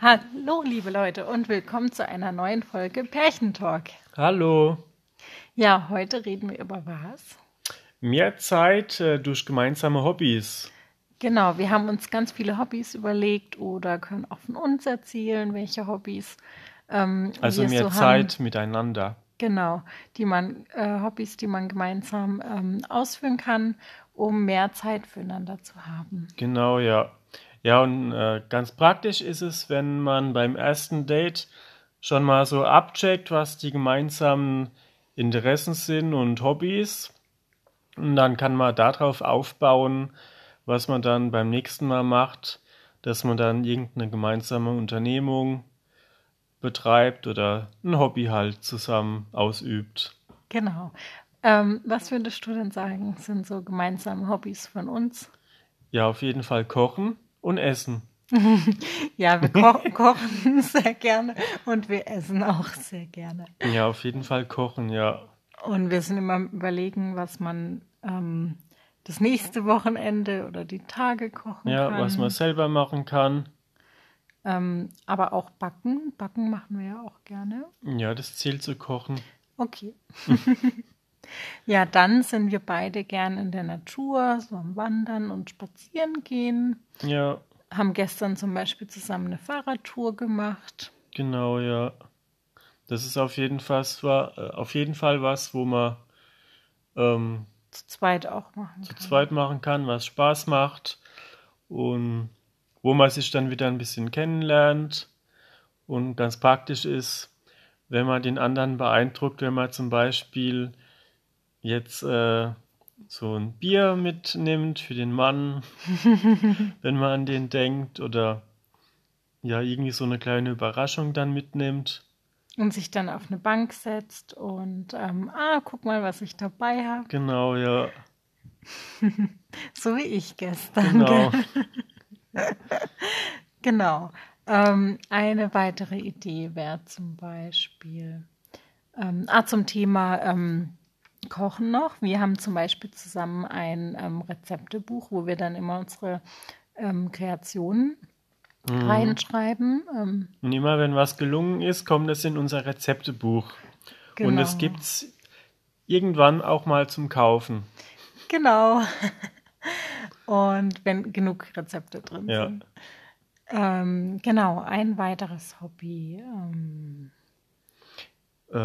Hallo, liebe Leute, und willkommen zu einer neuen Folge Pärchentalk. Hallo. Ja, heute reden wir über was? Mehr Zeit äh, durch gemeinsame Hobbys. Genau, wir haben uns ganz viele Hobbys überlegt oder können auch von uns erzählen, welche Hobbys. Ähm, Also wir mehr so Zeit miteinander. Genau, die man, äh, Hobbys, die man gemeinsam ähm, ausführen kann, um mehr Zeit füreinander zu haben. Genau, ja. Ja, und äh, ganz praktisch ist es, wenn man beim ersten Date schon mal so abcheckt, was die gemeinsamen Interessen sind und Hobbys. Und dann kann man darauf aufbauen, was man dann beim nächsten Mal macht, dass man dann irgendeine gemeinsame Unternehmung betreibt oder ein Hobby halt zusammen ausübt. Genau. Ähm, was würdest du denn sagen, sind so gemeinsame Hobbys von uns? Ja, auf jeden Fall kochen und essen. Ja, wir ko kochen sehr gerne und wir essen auch sehr gerne. Ja, auf jeden Fall kochen, ja. Und wir sind immer überlegen, was man ähm, das nächste Wochenende oder die Tage kochen Ja, kann. was man selber machen kann. ähm, aber auch backen. Backen machen wir ja auch gerne. Ja, das zählt zu kochen. Okay. ja, dann sind wir beide gern in der Natur, so am Wandern und Spazieren gehen. Ja, Haben gestern zum Beispiel zusammen eine Fahrradtour gemacht. genau, ja. Das ist auf jeden Fall, äh, auf jeden Fall was, wo man ähm, Zu zweit auch machen zu kann. zweit machen kann, was Spaß macht und wo man sich dann wieder ein bisschen kennenlernt und ganz praktisch ist, wenn man den anderen beeindruckt, wenn man zum Beispiel jetzt äh, so ein Bier mitnimmt für den Mann, wenn man an den denkt oder ja, irgendwie so eine kleine Überraschung dann mitnimmt. Und sich dann auf eine Bank setzt und, ähm, ah, guck mal, was ich dabei habe. Genau, ja, So wie ich gestern. genau. Genau. Ähm, eine weitere Idee wäre zum Beispiel, ähm, ah, zum Thema ähm, Kochen noch. Wir haben zum Beispiel zusammen ein ähm, Rezeptebuch, wo wir dann immer unsere ähm, Kreationen Mhm. reinschreiben. Ähm, Und immer wenn was gelungen ist, kommt es in unser Rezeptebuch. Und es Genau. gibt's irgendwann auch mal zum Kaufen. Genau. Und wenn genug Rezepte drin Ja. sind. Ähm, genau, ein weiteres Hobby. Ähm, Äh,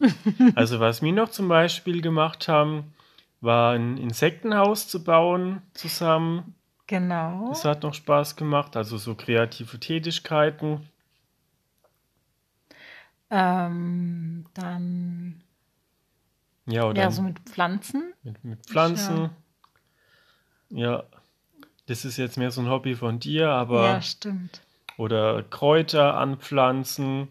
also was wir noch zum Beispiel gemacht haben, war ein Insektenhaus zu bauen zusammen. genau. Das hat noch Spaß gemacht, also so kreative Tätigkeiten. Ähm, dann Ja, oder ja, so mit Pflanzen. mit, mit Pflanzen. Ja, das ist jetzt mehr so ein Hobby von dir, aber Ja, stimmt. oder Kräuter anpflanzen.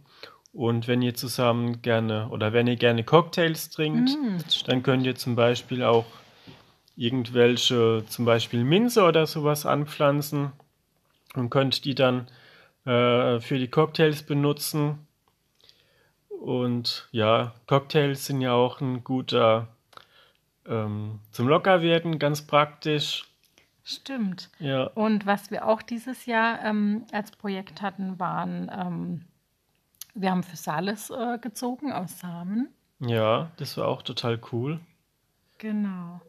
Und wenn ihr zusammen gerne oder wenn ihr gerne Cocktails trinkt, Mm, dann könnt ihr zum Beispiel auch irgendwelche, zum Beispiel Minze oder sowas anpflanzen und könnt die dann äh, für die Cocktails benutzen. Und ja, Cocktails sind ja auch ein guter ähm, zum Lockerwerden, ganz praktisch. Stimmt. Ja, Und was wir auch dieses Jahr ähm, als Projekt hatten, waren, ähm, wir haben Physalis äh, gezogen aus Samen. ja, das war auch total cool. Genau.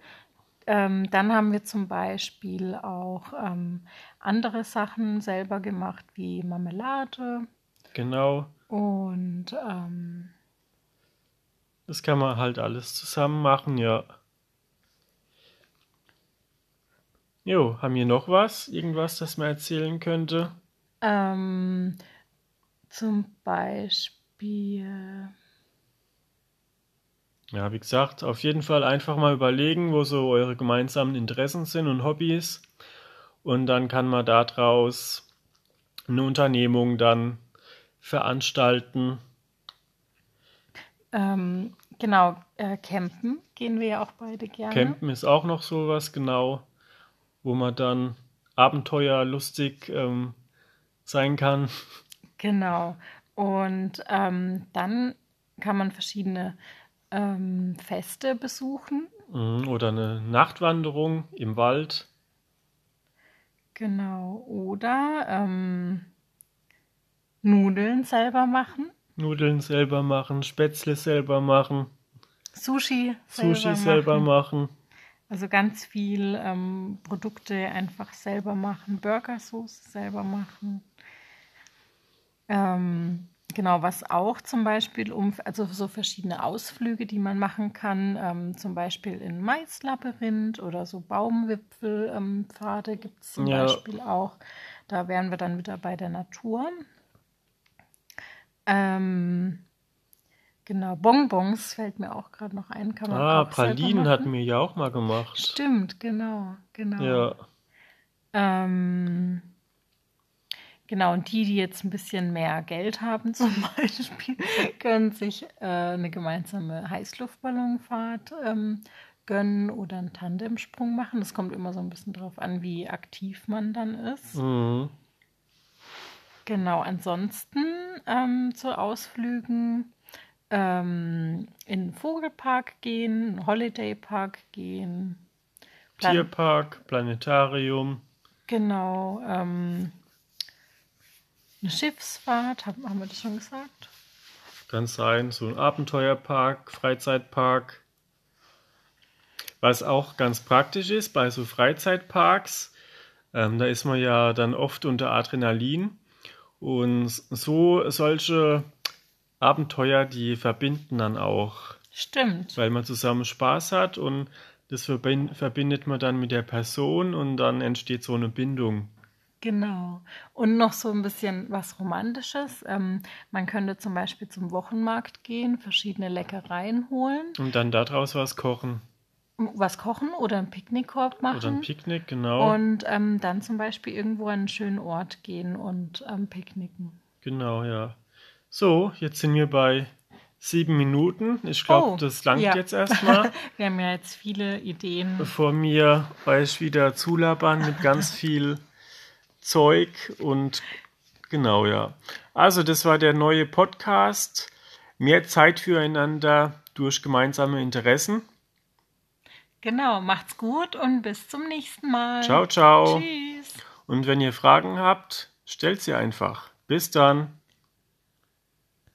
Ähm, dann haben wir zum Beispiel auch ähm, andere Sachen selber gemacht, wie Marmelade Genau, und ähm, das kann man halt alles zusammen machen, ja. Jo, haben wir noch was? Irgendwas, das man erzählen könnte? ähm, zum Beispiel, Ja, wie gesagt, auf jeden Fall einfach mal überlegen, wo so eure gemeinsamen Interessen sind und Hobbys. Und dann kann man daraus eine Unternehmung dann veranstalten. ähm, genau, äh, campen gehen wir ja auch beide gerne. Campen ist auch noch sowas, genau, wo man dann abenteuerlustig ähm, sein kann. Genau. Und ähm, dann kann man verschiedene ähm, Feste besuchen. Mhm, Oder eine Nachtwanderung im Wald. Genau. Oder ähm, Nudeln selber machen. Nudeln selber machen, Spätzle selber machen, Sushi selber Sushi machen. selber machen. Also ganz viel ähm, Produkte einfach selber machen, Burgersoße selber machen. Ähm, genau, was auch zum Beispiel um, also so verschiedene Ausflüge, die man machen kann, ähm, zum Beispiel in Maislabyrinth oder so Baumwipfelpfade ähm, gibt es zum Ja. Beispiel auch. Da wären wir dann wieder bei der Natur. Ähm, genau, Bonbons fällt mir auch gerade noch ein. Kann man Ah, Pralinen hatten wir ja auch mal gemacht. Stimmt, genau, genau. Ja, Ähm, genau, und die, die jetzt ein bisschen mehr Geld haben zum Beispiel, können sich äh, eine gemeinsame Heißluftballonfahrt ähm, gönnen oder einen Tandemsprung machen. Das kommt immer so ein bisschen drauf an, wie aktiv man dann ist. mhm. Genau, ansonsten ähm, zu Ausflügen ähm, in den Vogelpark gehen, in den Holidaypark gehen. Plan- Tierpark, Planetarium. Genau, ähm, eine Schiffsfahrt, haben, haben wir das schon gesagt? Kann sein, so ein Abenteuerpark, Freizeitpark. Was auch ganz praktisch ist bei so Freizeitparks, ähm, da ist man ja dann oft unter Adrenalin. Und so solche Abenteuer, die verbinden dann auch, Stimmt, weil man zusammen Spaß hat und das verbin- verbindet man dann mit der Person und dann entsteht so eine Bindung. Genau. Und noch so ein bisschen was Romantisches. Ähm, man könnte zum Beispiel zum Wochenmarkt gehen, verschiedene Leckereien holen, Und dann daraus was kochen. was kochen oder einen Picknickkorb machen. Oder ein Picknick, genau. Und ähm, dann zum Beispiel irgendwo an einen schönen Ort gehen und ähm, picknicken. Genau, ja. So, jetzt sind wir bei sieben Minuten. Ich glaube, Oh, das langt ja. jetzt erstmal, Wir haben ja jetzt viele Ideen. bevor mir euch wieder zulabern mit ganz viel Zeug und genau, ja. Also, das war der neue Podcast. Mehr Zeit füreinander durch gemeinsame Interessen. Genau, macht's gut und bis zum nächsten Mal. Ciao, ciao. Tschüss. Und wenn ihr Fragen habt, stellt sie einfach. Bis dann.